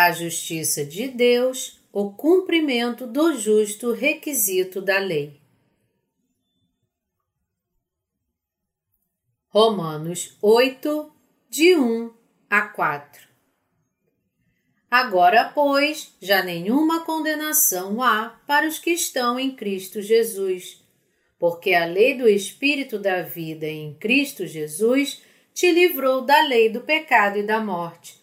A justiça de Deus, o cumprimento do justo requisito da lei. Romanos 8, de 1 a 4 Agora, pois, já nenhuma condenação há para os que estão em Cristo Jesus, porque a lei do Espírito da vida em Cristo Jesus te livrou da lei do pecado e da morte,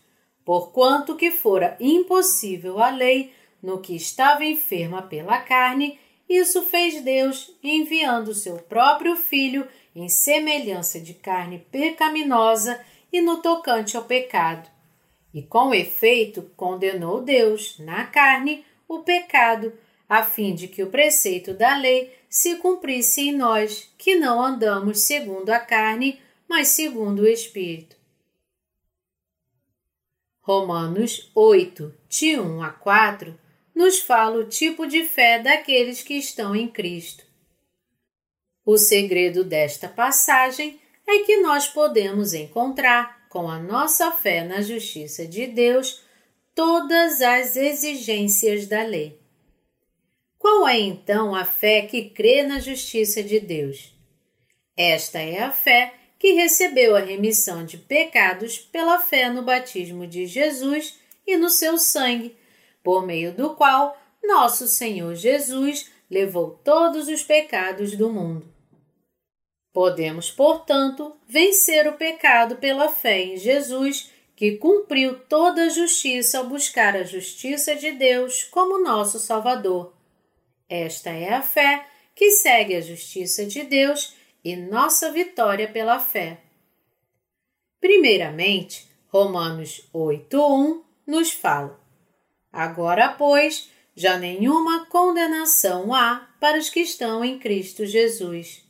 porquanto que fora impossível a lei no que estava enferma pela carne, isso fez Deus enviando seu próprio Filho em semelhança de carne pecaminosa e no tocante ao pecado. E com efeito condenou Deus, na carne, o pecado, a fim de que o preceito da lei se cumprisse em nós, que não andamos segundo a carne, mas segundo o Espírito. Romanos 8, de 1 a 4, nos fala o tipo de fé daqueles que estão em Cristo. O segredo desta passagem é que nós podemos encontrar, com a nossa fé na justiça de Deus, todas as exigências da lei. Qual é então a fé que crê na justiça de Deus? Esta é a fé que recebeu a remissão de pecados pela fé no batismo de Jesus e no seu sangue, por meio do qual nosso Senhor Jesus levou todos os pecados do mundo. Podemos, portanto, vencer o pecado pela fé em Jesus, que cumpriu toda a justiça ao buscar a justiça de Deus como nosso Salvador. Esta é a fé que segue a justiça de Deus e nossa vitória pela fé. Primeiramente, Romanos 8:1 nos fala: Agora, pois, já nenhuma condenação há para os que estão em Cristo Jesus.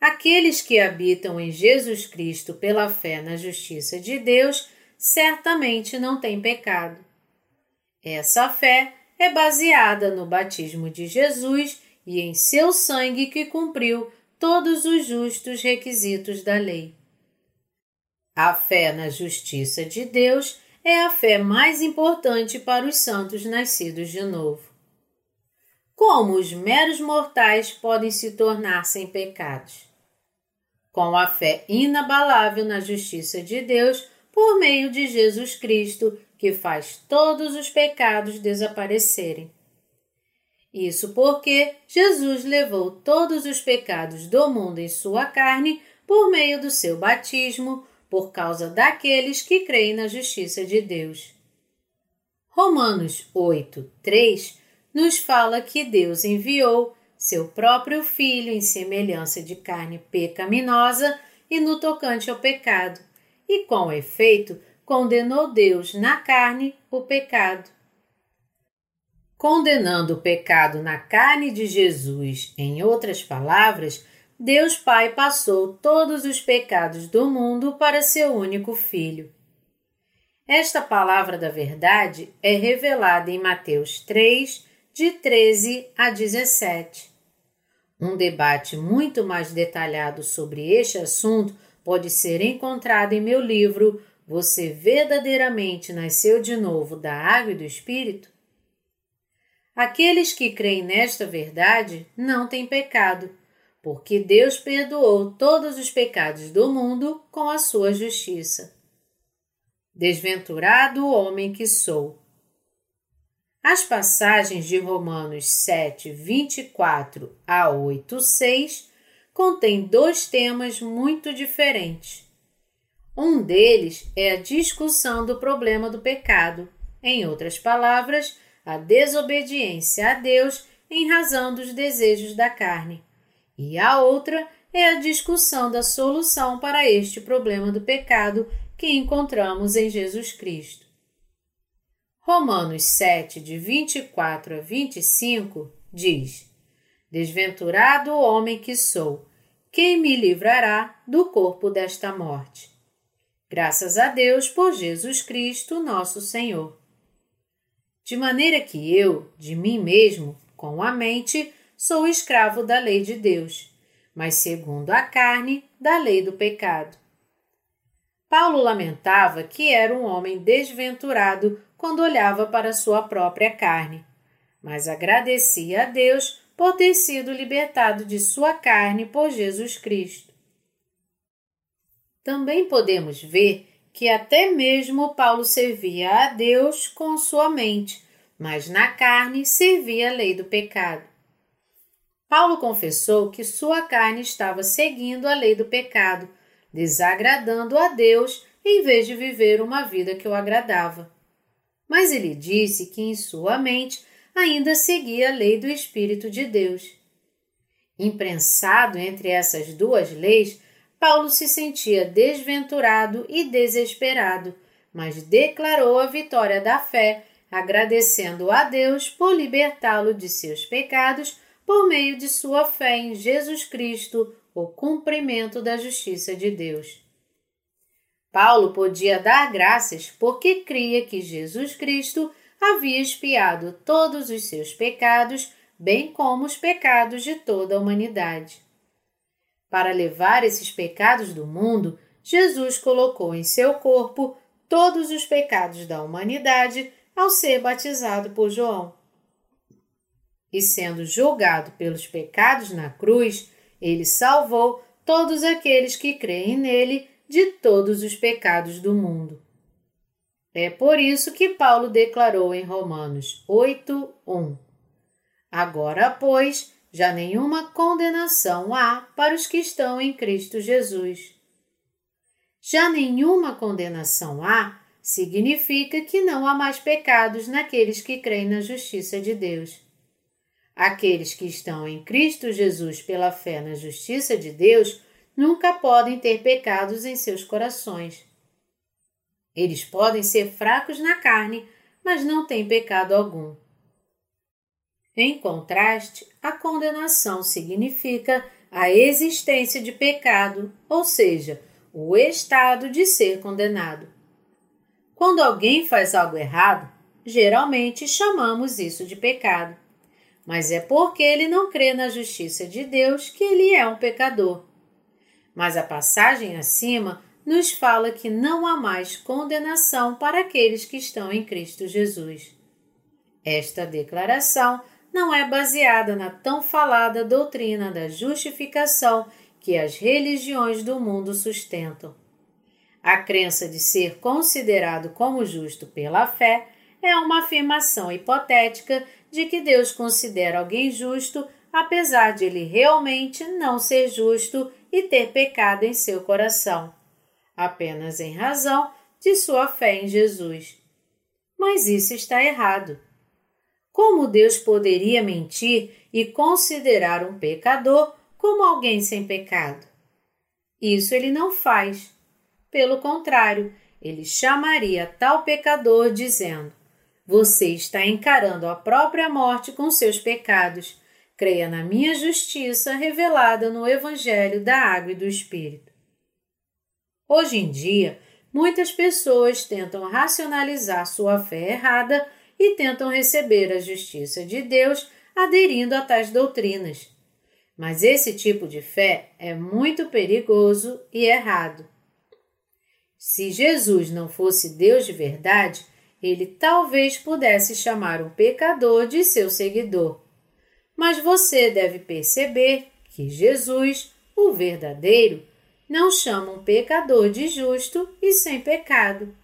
Aqueles que habitam em Jesus Cristo pela fé na justiça de Deus certamente não têm pecado. Essa fé é baseada no batismo de Jesus e em seu sangue que cumpriu todos os justos requisitos da lei. A fé na justiça de Deus é a fé mais importante para os santos nascidos de novo. Como os meros mortais podem se tornar sem pecados? com a fé inabalável na justiça de Deus por meio de Jesus Cristo, que faz todos os pecados desaparecerem. Isso porque Jesus levou todos os pecados do mundo em sua carne por meio do seu batismo, por causa daqueles que creem na justiça de Deus. Romanos 8, 3 nos fala que Deus enviou seu próprio filho em semelhança de carne pecaminosa e no tocante ao pecado, e com efeito condenou Deus na carne o pecado. Condenando o pecado na carne de Jesus, em outras palavras, Deus Pai passou todos os pecados do mundo para seu único filho. Esta palavra da verdade é revelada em Mateus 3, de 13 a 17. Um debate muito mais detalhado sobre este assunto pode ser encontrado em meu livro Você verdadeiramente nasceu de novo da água e do Espírito? Aqueles que creem nesta verdade não têm pecado, porque Deus perdoou todos os pecados do mundo com a sua justiça. Desventurado o homem que sou. As passagens de Romanos 7, 24 a 8, 6 contêm dois temas muito diferentes. Um deles é a discussão do problema do pecado, em outras palavras, a desobediência a Deus em razão dos desejos da carne. E a outra é a discussão da solução para este problema do pecado que encontramos em Jesus Cristo. Romanos 7, de 24 a 25, diz: Desventurado o homem que sou, quem me livrará do corpo desta morte? Graças a Deus por Jesus Cristo, nosso Senhor. De maneira que eu, de mim mesmo, com a mente, sou escravo da lei de Deus, mas segundo a carne, da lei do pecado. Paulo lamentava que era um homem desventurado quando olhava para sua própria carne, mas agradecia a Deus por ter sido libertado de sua carne por Jesus Cristo. Também podemos ver que até mesmo Paulo servia a Deus com sua mente, mas na carne servia a lei do pecado. Paulo confessou que sua carne estava seguindo a lei do pecado, desagradando a Deus em vez de viver uma vida que o agradava. Mas ele disse que em sua mente ainda seguia a lei do Espírito de Deus. Imprensado entre essas duas leis, Paulo se sentia desventurado e desesperado, mas declarou a vitória da fé, agradecendo a Deus por libertá-lo de seus pecados por meio de sua fé em Jesus Cristo, o cumprimento da justiça de Deus. Paulo podia dar graças porque cria que Jesus Cristo havia expiado todos os seus pecados, bem como os pecados de toda a humanidade. Para levar esses pecados do mundo, Jesus colocou em seu corpo todos os pecados da humanidade ao ser batizado por João. E sendo julgado pelos pecados na cruz, ele salvou todos aqueles que creem nele de todos os pecados do mundo. É por isso que Paulo declarou em Romanos 8, 1: Agora, pois, já nenhuma condenação há para os que estão em Cristo Jesus. Já nenhuma condenação há significa que não há mais pecados naqueles que creem na justiça de Deus. Aqueles que estão em Cristo Jesus pela fé na justiça de Deus nunca podem ter pecados em seus corações. Eles podem ser fracos na carne, mas não têm pecado algum. Em contraste, a condenação significa a existência de pecado, ou seja, o estado de ser condenado. Quando alguém faz algo errado, geralmente chamamos isso de pecado. Mas é porque ele não crê na justiça de Deus que ele é um pecador. Mas a passagem acima nos fala que não há mais condenação para aqueles que estão em Cristo Jesus. Esta declaração não é baseada na tão falada doutrina da justificação que as religiões do mundo sustentam. A crença de ser considerado como justo pela fé é uma afirmação hipotética de que Deus considera alguém justo, apesar de ele realmente não ser justo e ter pecado em seu coração, apenas em razão de sua fé em Jesus. Mas isso está errado. Como Deus poderia mentir e considerar um pecador como alguém sem pecado? Isso ele não faz. Pelo contrário, ele chamaria tal pecador dizendo: Você está encarando a própria morte com seus pecados. Creia na minha justiça revelada no Evangelho da Água e do Espírito. Hoje em dia, muitas pessoas tentam racionalizar sua fé errada e tentam receber a justiça de Deus aderindo a tais doutrinas. Mas esse tipo de fé é muito perigoso e errado. Se Jesus não fosse Deus de verdade, ele talvez pudesse chamar um pecador de seu seguidor. Mas você deve perceber que Jesus, o verdadeiro, não chama um pecador de justo e sem pecado.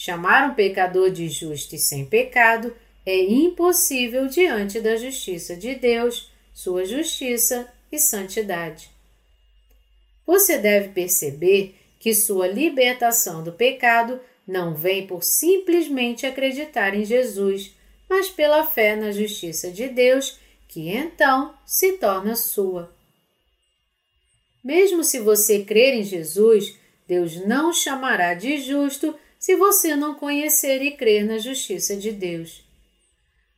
Chamar um pecador de justo e sem pecado é impossível diante da justiça de Deus, sua justiça e santidade. Você deve perceber que sua libertação do pecado não vem por simplesmente acreditar em Jesus, mas pela fé na justiça de Deus, que então se torna sua. Mesmo se você crer em Jesus, Deus não chamará de justo se você não conhecer e crer na justiça de Deus.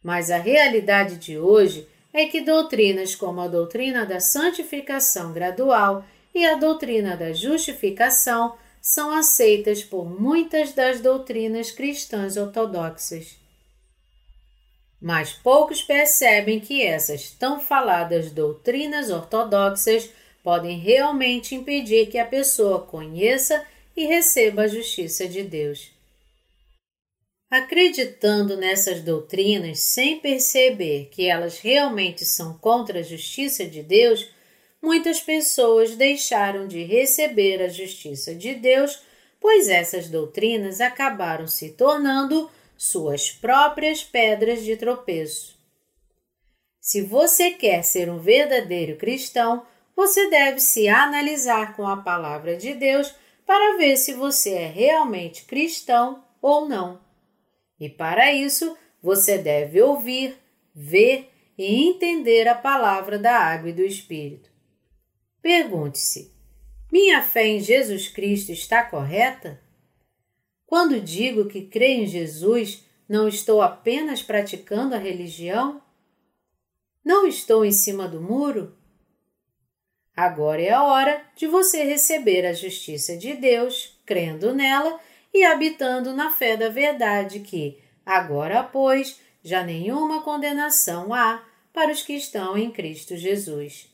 Mas a realidade de hoje é que doutrinas como a doutrina da santificação gradual e a doutrina da justificação são aceitas por muitas das doutrinas cristãs ortodoxas. Mas poucos percebem que essas tão faladas doutrinas ortodoxas podem realmente impedir que a pessoa conheça e receba a justiça de Deus. Acreditando nessas doutrinas sem perceber que elas realmente são contra a justiça de Deus, muitas pessoas deixaram de receber a justiça de Deus, pois essas doutrinas acabaram se tornando suas próprias pedras de tropeço. Se você quer ser um verdadeiro cristão, você deve se analisar com a palavra de Deus para ver se você é realmente cristão ou não. E para isso, você deve ouvir, ver e entender a palavra da água e do Espírito. Pergunte-se: minha fé em Jesus Cristo está correta? Quando digo que creio em Jesus, não estou apenas praticando a religião? Não estou em cima do muro? Agora é a hora de você receber a justiça de Deus, crendo nela e habitando na fé da verdade que, agora, pois, já nenhuma condenação há para os que estão em Cristo Jesus.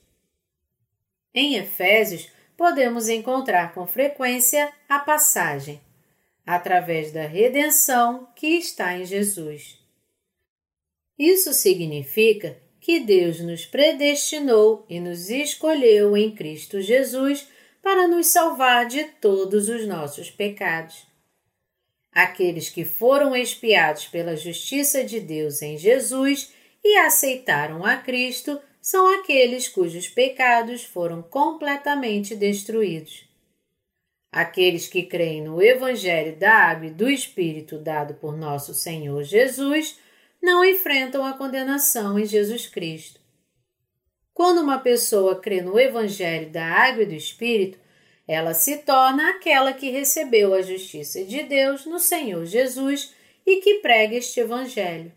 Em Efésios, podemos encontrar com frequência a passagem através da redenção que está em Jesus. Isso significa que Deus nos predestinou e nos escolheu em Cristo Jesus para nos salvar de todos os nossos pecados. Aqueles que foram expiados pela justiça de Deus em Jesus e aceitaram a Cristo são aqueles cujos pecados foram completamente destruídos. Aqueles que creem no Evangelho da Água e do Espírito dado por nosso Senhor Jesus não enfrentam a condenação em Jesus Cristo. Quando uma pessoa crê no Evangelho da Água e do Espírito, ela se torna aquela que recebeu a justiça de Deus no Senhor Jesus e que prega este Evangelho.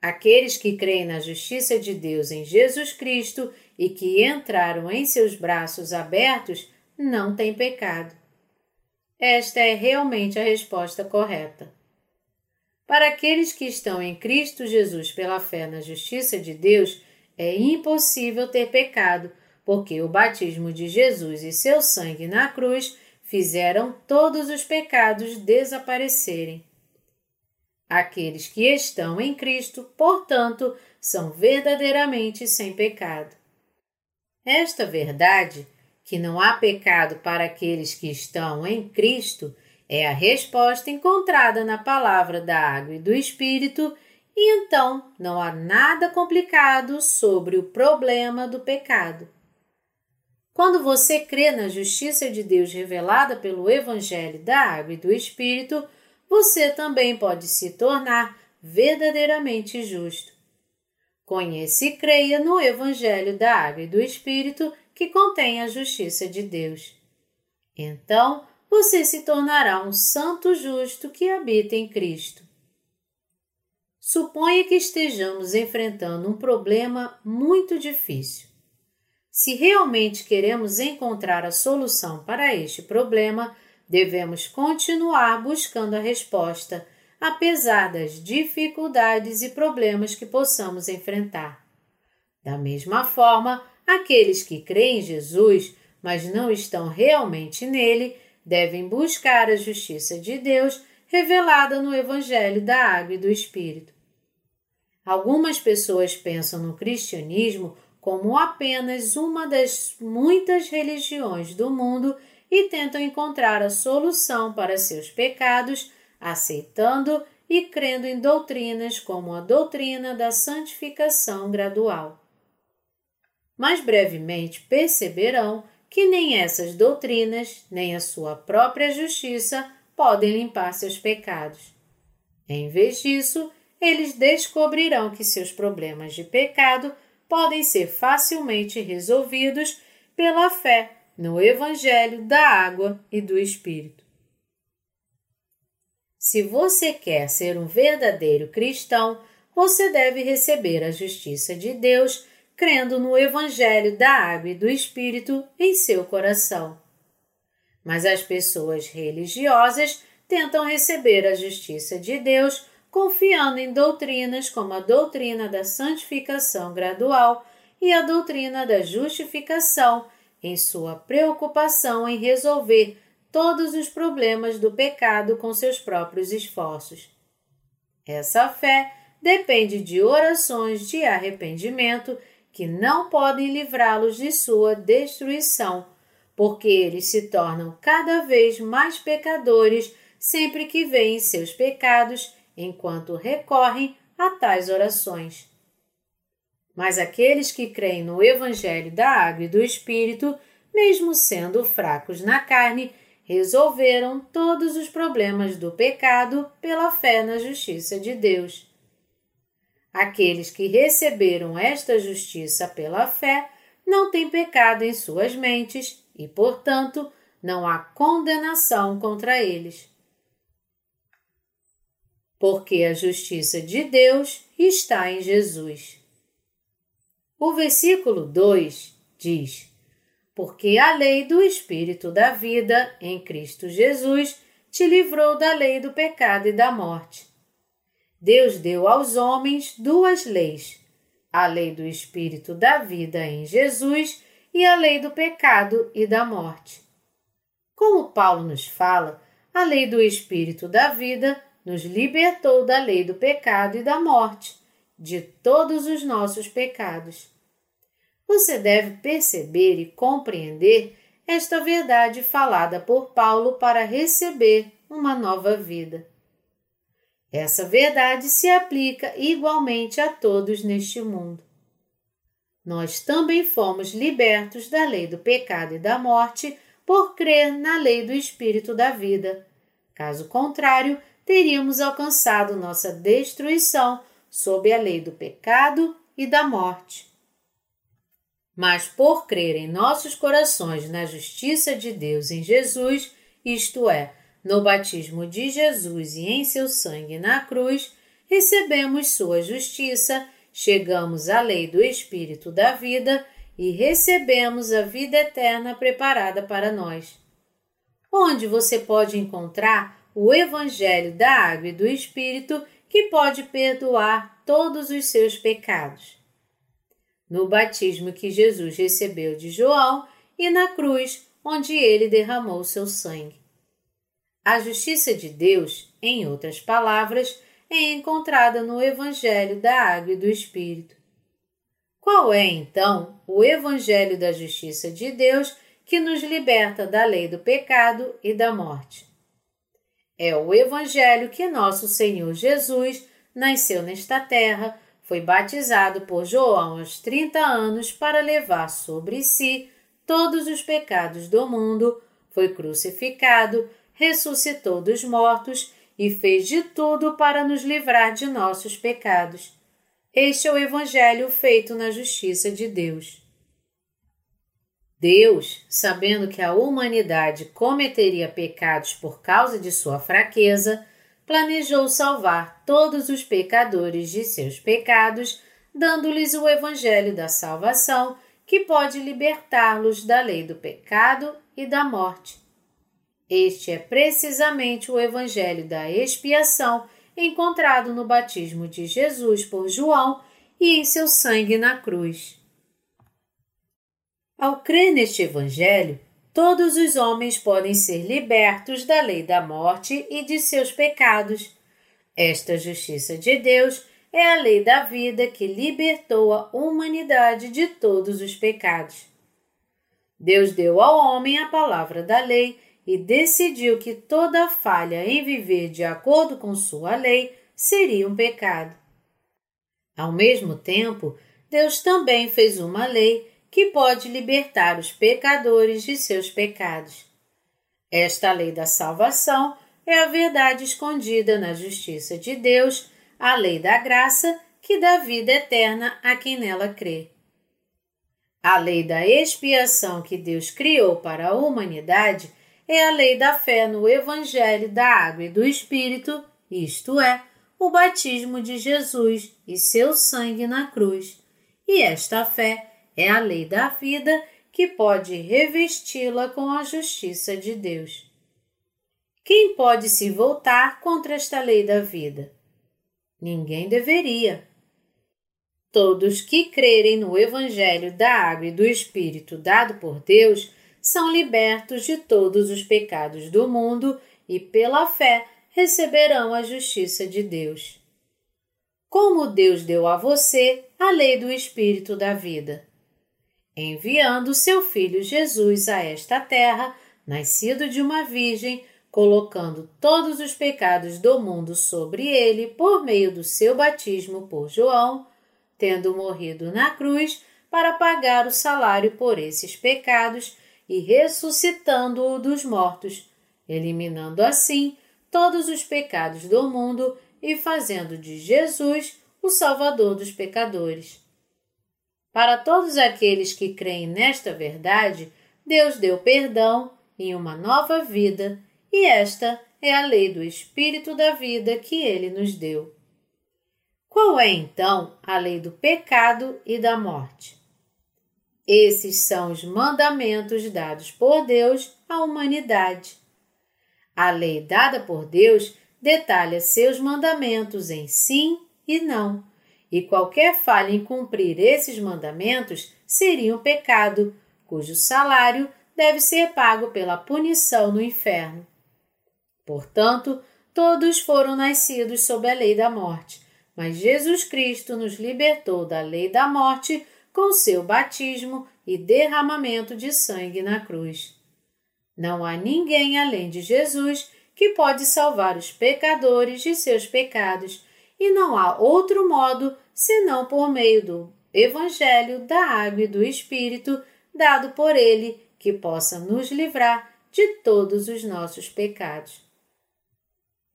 Aqueles que creem na justiça de Deus em Jesus Cristo e que entraram em seus braços abertos não têm pecado. Esta é realmente a resposta correta. Para aqueles que estão em Cristo Jesus pela fé na justiça de Deus, é impossível ter pecado, porque o batismo de Jesus e seu sangue na cruz fizeram todos os pecados desaparecerem. Aqueles que estão em Cristo, portanto, são verdadeiramente sem pecado. Esta verdade, que não há pecado para aqueles que estão em Cristo, é a resposta encontrada na palavra da água e do Espírito, e então não há nada complicado sobre o problema do pecado. Quando você crê na justiça de Deus revelada pelo Evangelho da Água e do Espírito, você também pode se tornar verdadeiramente justo. Conheça e creia no Evangelho da Água e do Espírito que contém a justiça de Deus. Então, você se tornará um santo justo que habita em Cristo. Suponha que estejamos enfrentando um problema muito difícil. Se realmente queremos encontrar a solução para este problema, devemos continuar buscando a resposta, apesar das dificuldades e problemas que possamos enfrentar. Da mesma forma, aqueles que creem em Jesus, mas não estão realmente nele, devem buscar a justiça de Deus revelada no Evangelho da Água e do Espírito. Algumas pessoas pensam no cristianismo como apenas uma das muitas religiões do mundo e tentam encontrar a solução para seus pecados, aceitando e crendo em doutrinas como a doutrina da santificação gradual. Mas brevemente perceberão que nem essas doutrinas, nem a sua própria justiça podem limpar seus pecados. Em vez disso, eles descobrirão que seus problemas de pecado podem ser facilmente resolvidos pela fé no Evangelho da Água e do Espírito. Se você quer ser um verdadeiro cristão, você deve receber a justiça de Deus crendo no Evangelho da Água e do Espírito em seu coração. Mas as pessoas religiosas tentam receber a justiça de Deus confiando em doutrinas como a doutrina da santificação gradual e a doutrina da justificação, em sua preocupação em resolver todos os problemas do pecado com seus próprios esforços. Essa fé depende de orações de arrependimento que não podem livrá-los de sua destruição, porque eles se tornam cada vez mais pecadores sempre que veem seus pecados enquanto recorrem a tais orações. Mas aqueles que creem no Evangelho da Água e do Espírito, mesmo sendo fracos na carne, resolveram todos os problemas do pecado pela fé na justiça de Deus. Aqueles que receberam esta justiça pela fé não têm pecado em suas mentes e, portanto, não há condenação contra eles. Porque a justiça de Deus está em Jesus. O versículo 2 diz: Porque a lei do Espírito da vida em Cristo Jesus te livrou da lei do pecado e da morte. Deus deu aos homens duas leis: a lei do Espírito da vida em Jesus e a lei do pecado e da morte. Como Paulo nos fala, a lei do Espírito da vida nos libertou da lei do pecado e da morte de todos os nossos pecados. Você deve perceber e compreender esta verdade falada por Paulo para receber uma nova vida. Essa verdade se aplica igualmente a todos neste mundo. Nós também fomos libertos da lei do pecado e da morte por crer na lei do Espírito da vida. Caso contrário, teríamos alcançado nossa destruição sob a lei do pecado e da morte. Mas por crer em nossos corações na justiça de Deus em Jesus, isto é, no batismo de Jesus e em seu sangue na cruz, recebemos sua justiça, chegamos à lei do Espírito da vida e recebemos a vida eterna preparada para nós. Onde você pode encontrar o Evangelho da Água e do Espírito que pode perdoar todos os seus pecados. No batismo que Jesus recebeu de João e na cruz, onde ele derramou seu sangue. A justiça de Deus, em outras palavras, é encontrada no Evangelho da Água e do Espírito. Qual é, então, o Evangelho da justiça de Deus que nos liberta da lei do pecado e da morte? É o Evangelho que nosso Senhor Jesus nasceu nesta terra, foi batizado por João aos 30 anos para levar sobre si todos os pecados do mundo, foi crucificado, ressuscitou dos mortos e fez de tudo para nos livrar de nossos pecados. Este é o Evangelho feito na justiça de Deus. Deus, sabendo que a humanidade cometeria pecados por causa de sua fraqueza, planejou salvar todos os pecadores de seus pecados, dando-lhes o Evangelho da salvação que pode libertá-los da lei do pecado e da morte. Este é precisamente o Evangelho da expiação encontrado no batismo de Jesus por João e em seu sangue na cruz. Ao crer neste Evangelho, todos os homens podem ser libertos da lei da morte e de seus pecados. Esta justiça de Deus é a lei da vida que libertou a humanidade de todos os pecados. Deus deu ao homem a palavra da lei e decidiu que toda falha em viver de acordo com sua lei seria um pecado. Ao mesmo tempo, Deus também fez uma lei que pode libertar os pecadores de seus pecados. Esta lei da salvação é a verdade escondida na justiça de Deus, a lei da graça que dá vida eterna a quem nela crê. A lei da expiação que Deus criou para a humanidade é a lei da fé no Evangelho da Água e do Espírito, isto é, o batismo de Jesus e seu sangue na cruz. E esta fé é a lei da vida que pode revesti-la com a justiça de Deus. Quem pode se voltar contra esta lei da vida? Ninguém deveria. Todos que crerem no Evangelho da Água e do Espírito dado por Deus são libertos de todos os pecados do mundo e, pela fé, receberão a justiça de Deus. Como Deus deu a você a lei do Espírito da vida? Enviando seu Filho Jesus a esta terra, nascido de uma virgem, colocando todos os pecados do mundo sobre ele por meio do seu batismo por João, tendo morrido na cruz para pagar o salário por esses pecados e ressuscitando-o dos mortos, eliminando assim todos os pecados do mundo e fazendo de Jesus o Salvador dos pecadores. Para todos aqueles que creem nesta verdade, Deus deu perdão em uma nova vida e esta é a lei do Espírito da vida que ele nos deu. Qual é então a lei do pecado e da morte? Esses são os mandamentos dados por Deus à humanidade. A lei dada por Deus detalha seus mandamentos em sim e não, e qualquer falha em cumprir esses mandamentos seria um pecado, cujo salário deve ser pago pela punição no inferno. Portanto, todos foram nascidos sob a lei da morte, mas Jesus Cristo nos libertou da lei da morte com seu batismo e derramamento de sangue na cruz. Não há ninguém além de Jesus que pode salvar os pecadores de seus pecados, e não há outro modo senão por meio do Evangelho da Água e do Espírito dado por Ele, que possa nos livrar de todos os nossos pecados.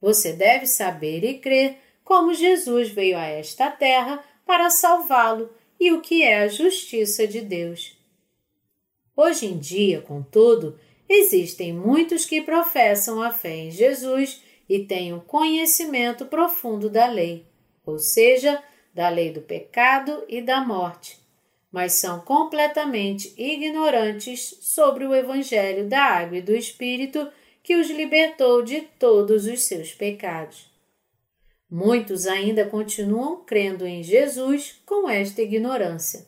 Você deve saber e crer como Jesus veio a esta terra para salvá-lo e o que é a justiça de Deus. Hoje em dia, contudo, existem muitos que professam a fé em Jesus e têm um conhecimento profundo da lei, ou seja, da lei do pecado e da morte, mas são completamente ignorantes sobre o Evangelho da Água e do Espírito que os libertou de todos os seus pecados. Muitos ainda continuam crendo em Jesus com esta ignorância.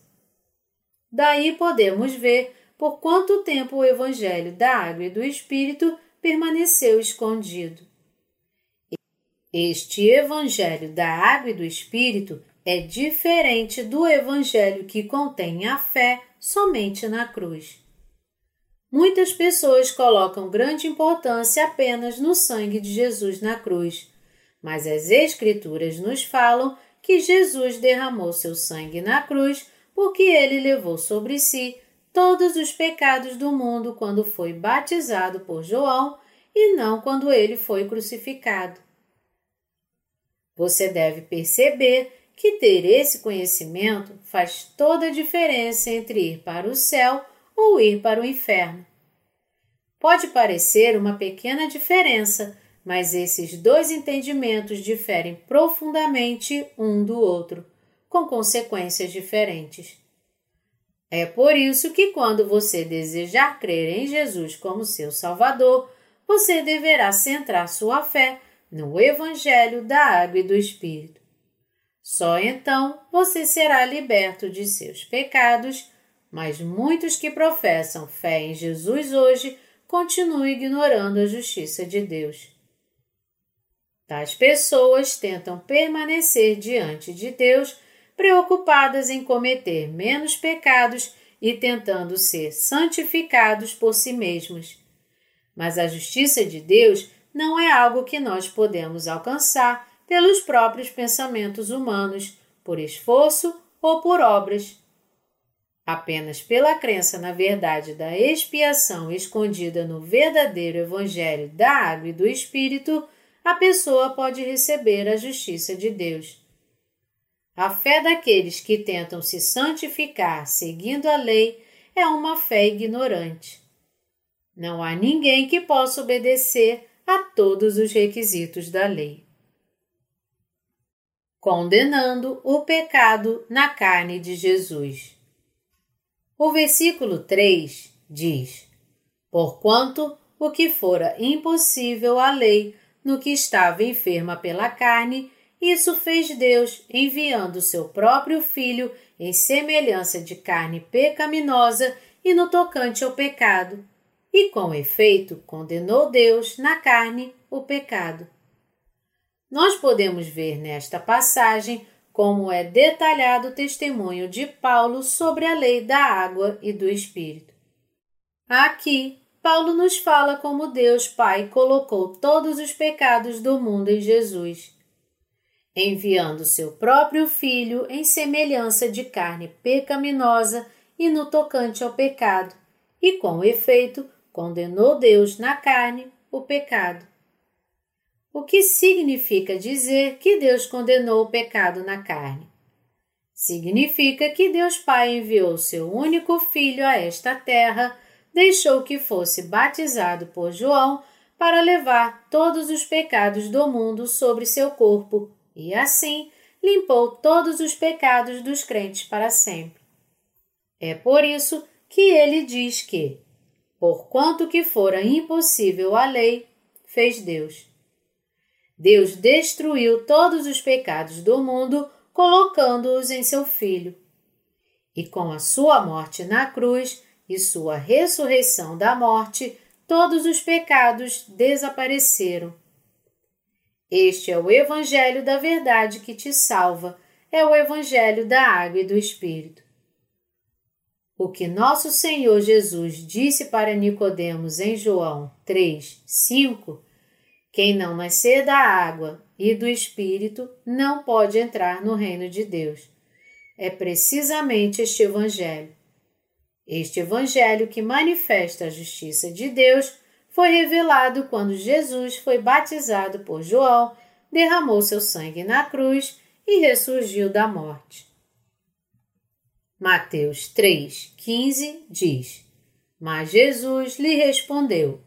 Daí podemos ver por quanto tempo o Evangelho da Água e do Espírito permaneceu escondido. Este Evangelho da Água e do Espírito é diferente do Evangelho que contém a fé somente na cruz. Muitas pessoas colocam grande importância apenas no sangue de Jesus na cruz, mas as Escrituras nos falam que Jesus derramou seu sangue na cruz porque ele levou sobre si todos os pecados do mundo quando foi batizado por João e não quando ele foi crucificado. Você deve perceber que ter esse conhecimento faz toda a diferença entre ir para o céu ou ir para o inferno. Pode parecer uma pequena diferença, mas esses dois entendimentos diferem profundamente um do outro, com consequências diferentes. É por isso que, quando você desejar crer em Jesus como seu Salvador, você deverá centrar sua fé no Evangelho da Água e do Espírito. Só então você será liberto de seus pecados mas muitos que professam fé em Jesus hoje continuam ignorando a justiça de Deus. Tais pessoas tentam permanecer diante de Deus preocupadas em cometer menos pecados e tentando ser santificados por si mesmos. Mas a justiça de Deus não é algo que nós podemos alcançar pelos próprios pensamentos humanos, por esforço ou por obras. Apenas pela crença na verdade da expiação escondida no verdadeiro Evangelho da Água e do Espírito, a pessoa pode receber a justiça de Deus. A fé daqueles que tentam se santificar seguindo a lei é uma fé ignorante. Não há ninguém que possa obedecer a todos os requisitos da lei. Condenando o pecado na carne de Jesus. O versículo 3 diz: Porquanto o que fora impossível à lei, no que estava enferma pela carne, isso fez Deus, enviando seu próprio Filho em semelhança de carne pecaminosa e no tocante ao pecado, e com efeito condenou Deus na carne o pecado. Nós podemos ver nesta passagem como é detalhado o testemunho de Paulo sobre a lei da água e do Espírito. Aqui, Paulo nos fala como Deus Pai colocou todos os pecados do mundo em Jesus, enviando seu próprio Filho em semelhança de carne pecaminosa e no tocante ao pecado, e com efeito condenou Deus na carne o pecado. O que significa dizer que Deus condenou o pecado na carne? Significa que Deus Pai enviou seu único filho a esta terra, deixou que fosse batizado por João para levar todos os pecados do mundo sobre seu corpo e assim limpou todos os pecados dos crentes para sempre. É por isso que ele diz que, porquanto que fora impossível a lei, fez Deus. Deus destruiu todos os pecados do mundo, colocando-os em seu Filho. E com a sua morte na cruz e sua ressurreição da morte, todos os pecados desapareceram. Este é o Evangelho da verdade que te salva, é o Evangelho da água e do Espírito. O que nosso Senhor Jesus disse para Nicodemos em João 3, 5 quem não nascer da água e do Espírito não pode entrar no reino de Deus. É precisamente este Evangelho. Este Evangelho que manifesta a justiça de Deus foi revelado quando Jesus foi batizado por João, derramou seu sangue na cruz e ressurgiu da morte. Mateus 3,15 diz: Mas Jesus lhe respondeu: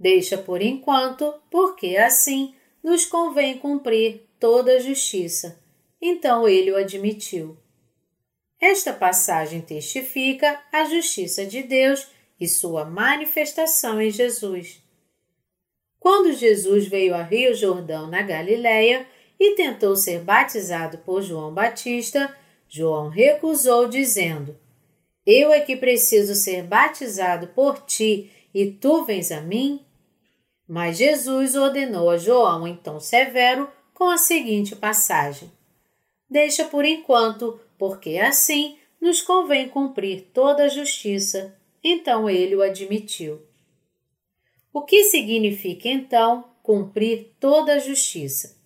Deixa por enquanto, porque assim nos convém cumprir toda a justiça. Então ele o admitiu. Esta passagem testifica a justiça de Deus e sua manifestação em Jesus. Quando Jesus veio a Rio Jordão, na Galiléia, e tentou ser batizado por João Batista, João recusou, dizendo: Eu é que preciso ser batizado por ti, e tu vens a mim? Mas Jesus ordenou a João tom severo com a seguinte passagem: Deixa por enquanto, porque assim nos convém cumprir toda a justiça. Então ele o admitiu. O que significa então cumprir toda a justiça?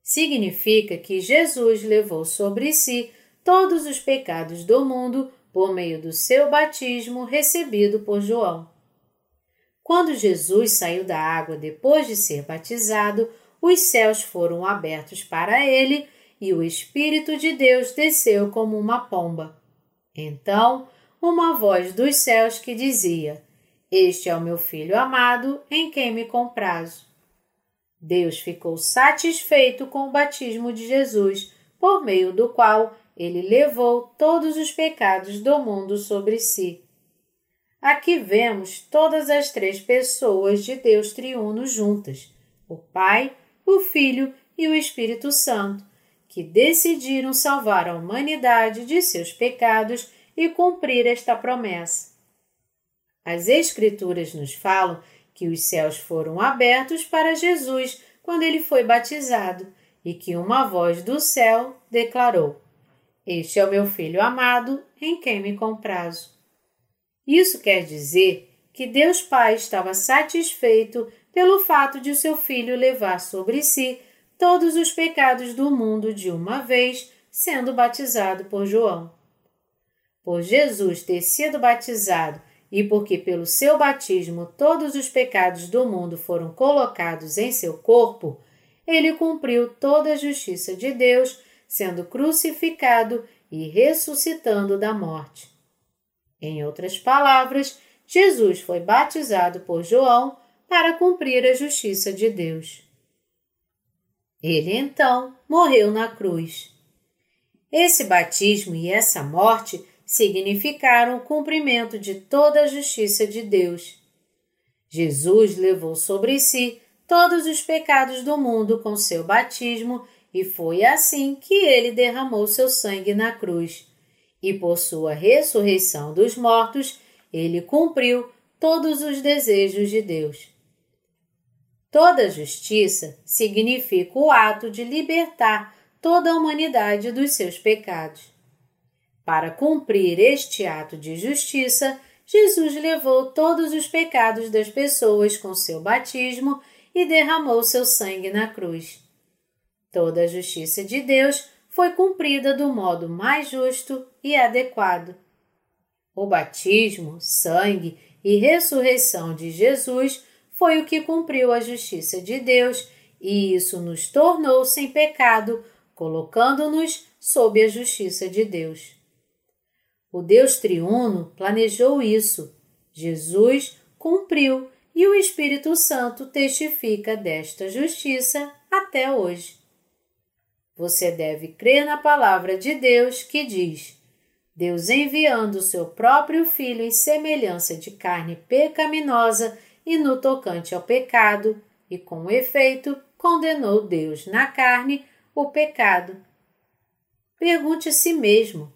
Significa que Jesus levou sobre si todos os pecados do mundo por meio do seu batismo recebido por João. Quando Jesus saiu da água depois de ser batizado, os céus foram abertos para ele e o Espírito de Deus desceu como uma pomba. Então, uma voz dos céus que dizia: Este é o meu filho amado, em quem me comprazo. Deus ficou satisfeito com o batismo de Jesus, por meio do qual ele levou todos os pecados do mundo sobre si. Aqui vemos todas as três pessoas de Deus triuno juntas: o Pai, o Filho e o Espírito Santo, que decidiram salvar a humanidade de seus pecados e cumprir esta promessa. As Escrituras nos falam que os céus foram abertos para Jesus quando ele foi batizado e que uma voz do céu declarou: Este é o meu filho amado, em quem me comprazo. Isso quer dizer que Deus Pai estava satisfeito pelo fato de o seu filho levar sobre si todos os pecados do mundo de uma vez, sendo batizado por João. Por Jesus ter sido batizado e porque pelo seu batismo todos os pecados do mundo foram colocados em seu corpo, ele cumpriu toda a justiça de Deus, sendo crucificado e ressuscitando da morte. Em outras palavras, Jesus foi batizado por João para cumprir a justiça de Deus. Ele então morreu na cruz. Esse batismo e essa morte significaram o cumprimento de toda a justiça de Deus. Jesus levou sobre si todos os pecados do mundo com seu batismo e foi assim que ele derramou seu sangue na cruz e por sua ressurreição dos mortos, ele cumpriu todos os desejos de Deus. Toda justiça significa o ato de libertar toda a humanidade dos seus pecados. Para cumprir este ato de justiça, Jesus levou todos os pecados das pessoas com seu batismo e derramou seu sangue na cruz. Toda a justiça de Deus foi cumprida do modo mais justo e adequado. O batismo, sangue e ressurreição de Jesus foi o que cumpriu a justiça de Deus, e isso nos tornou sem pecado, colocando-nos sob a justiça de Deus. O Deus triuno planejou isso. Jesus cumpriu e o Espírito Santo testifica desta justiça até hoje. Você deve crer na palavra de Deus que diz: Deus enviando o seu próprio Filho em semelhança de carne pecaminosa e no tocante ao pecado, e com efeito condenou Deus na carne o pecado. Pergunte a si mesmo.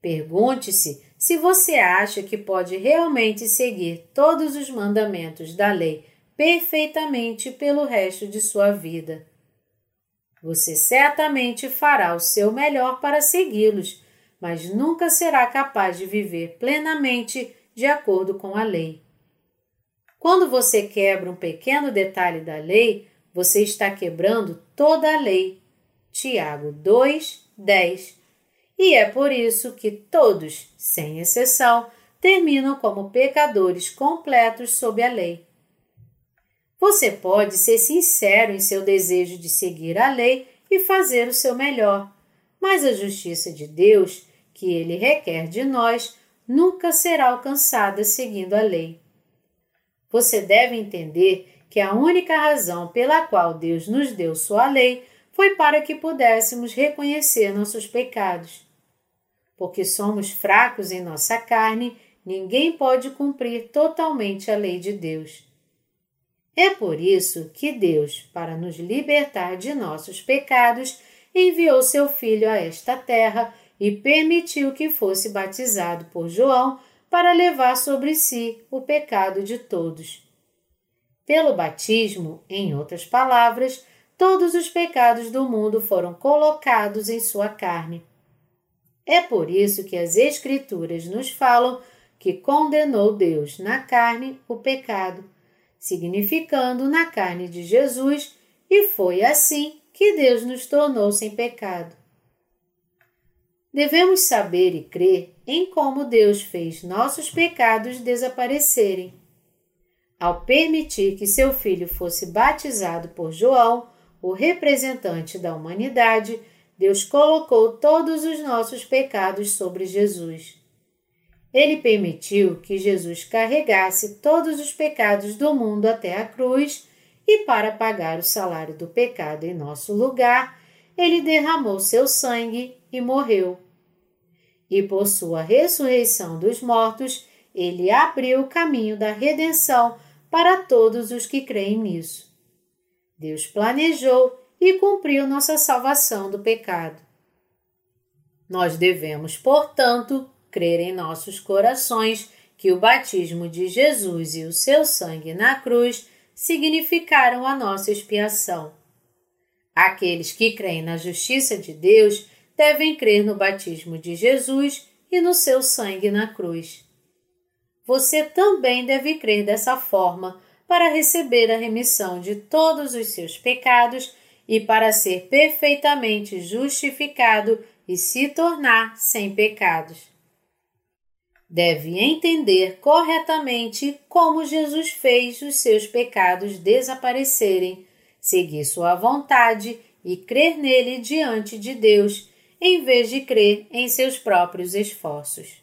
Pergunte-se se você acha que pode realmente seguir todos os mandamentos da lei perfeitamente pelo resto de sua vida. Você certamente fará o seu melhor para segui-los, mas nunca será capaz de viver plenamente de acordo com a lei. Quando você quebra um pequeno detalhe da lei, você está quebrando toda a lei. Tiago 2, 10. E é por isso que todos, sem exceção, terminam como pecadores completos sob a lei. Você pode ser sincero em seu desejo de seguir a lei e fazer o seu melhor, mas a justiça de Deus, que ele requer de nós, nunca será alcançada seguindo a lei. Você deve entender que a única razão pela qual Deus nos deu sua lei foi para que pudéssemos reconhecer nossos pecados. Porque somos fracos em nossa carne, ninguém pode cumprir totalmente a lei de Deus. É por isso que Deus, para nos libertar de nossos pecados, enviou seu Filho a esta terra e permitiu que fosse batizado por João para levar sobre si o pecado de todos. Pelo batismo, em outras palavras, todos os pecados do mundo foram colocados em sua carne. É por isso que as Escrituras nos falam que condenou Deus na carne o pecado significando na carne de Jesus, e foi assim que Deus nos tornou sem pecado. Devemos saber e crer em como Deus fez nossos pecados desaparecerem. Ao permitir que seu filho fosse batizado por João, o representante da humanidade, Deus colocou todos os nossos pecados sobre Jesus. Ele permitiu que Jesus carregasse todos os pecados do mundo até a cruz e, para pagar o salário do pecado em nosso lugar, ele derramou seu sangue e morreu. E por sua ressurreição dos mortos, ele abriu o caminho da redenção para todos os que creem nisso. Deus planejou e cumpriu nossa salvação do pecado. Nós devemos, portanto, crer em nossos corações que o batismo de Jesus e o seu sangue na cruz significaram a nossa expiação. Aqueles que creem na justiça de Deus devem crer no batismo de Jesus e no seu sangue na cruz. Você também deve crer dessa forma para receber a remissão de todos os seus pecados e para ser perfeitamente justificado e se tornar sem pecados deve entender corretamente como Jesus fez os seus pecados desaparecerem, seguir sua vontade e crer nele diante de Deus, em vez de crer em seus próprios esforços.